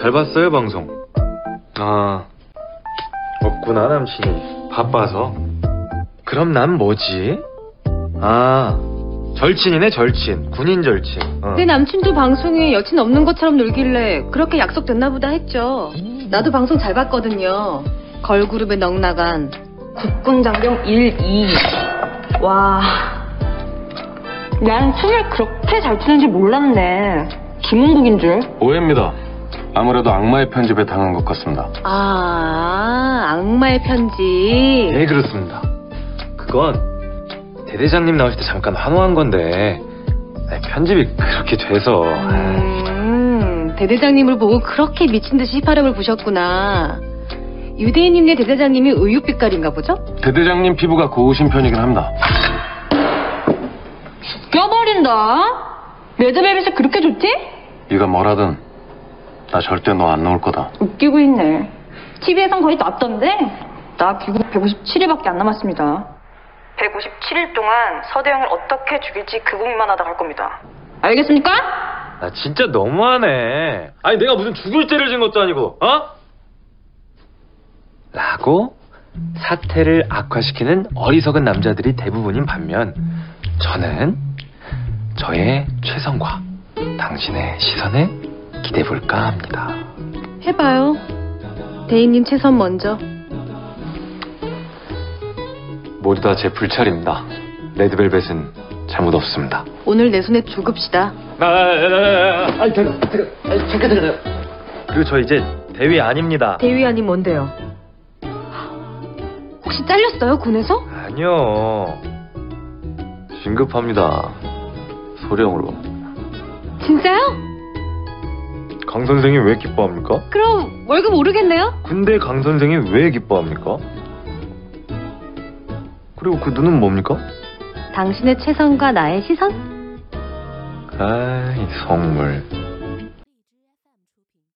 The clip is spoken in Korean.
잘 봤어요, 방송? 아, 없구나, 남친이. 바빠서. 그럼 난 뭐지? 아, 절친이네, 절친. 군인 절친. 어. 내 남친도 방송에 여친 없는 것처럼 놀길래 그렇게 약속됐나 보다 했죠. 나도 방송 잘 봤거든요. 걸그룹에 넉나간 국군장병 1, 2. 와, 난 춤을 그렇게 잘 추는지 몰랐네. 김은국인 줄. 오해입니다. 아무래도 악마의 편집에 당한 것 같습니다. 아, 악마의 편지. 네, 그렇습니다. 그건 대대장님 나오실 때 잠깐 환호한 건데 아니, 편집이 그렇게 돼서 음, 대대장님을 보고 그렇게 미친 듯이 휘파람을 부셨구나. 유대인님네 대대장님이 의육빛깔인가 보죠? 대대장님 피부가 고우신 편이긴 합니다. 껴버린다. 레드벨벳이 그렇게 좋지? 네가 뭐라든 나 절대 너 안 놓을 거다. 웃기고 있네. TV에선 거의 났던데. 나 귀국 157일밖에 안 남았습니다. 157일 동안 서대영을 어떻게 죽일지 그 고민만 하다 갈 겁니다. 알겠습니까? 나 진짜 너무하네. 아니 내가 무슨 죽을 죄를 진 것도 아니고, 어? 라고 사태를 악화시키는 어리석은 남자들이 대부분인 반면 저는 저의 최선과 당신의 시선에 기대해 볼까 합니다. 해봐요. 대인님 최선 먼저. 모두 다 제 불찰입니다. 레드벨벳은 잘못 없습니다. 오늘 내 손에 죽읍시다. 아, 아, 아, 아, 아니, 잠깐, 잠깐, 아니, 잠깐, 잠깐. 그리고 저 이제 대위 아닙니다. 대위 아니 뭔데요? 혹시 잘렸어요 군에서? 아니요. 진급합니다. 소령으로. 진짜요? 강 선생이 왜 기뻐합니까? 그럼 월급 오르겠네요? 근데 강 선생이 왜 기뻐합니까? 그리고 그 눈은 뭡니까? 당신의 최선과 나의 시선? 아이, 성물.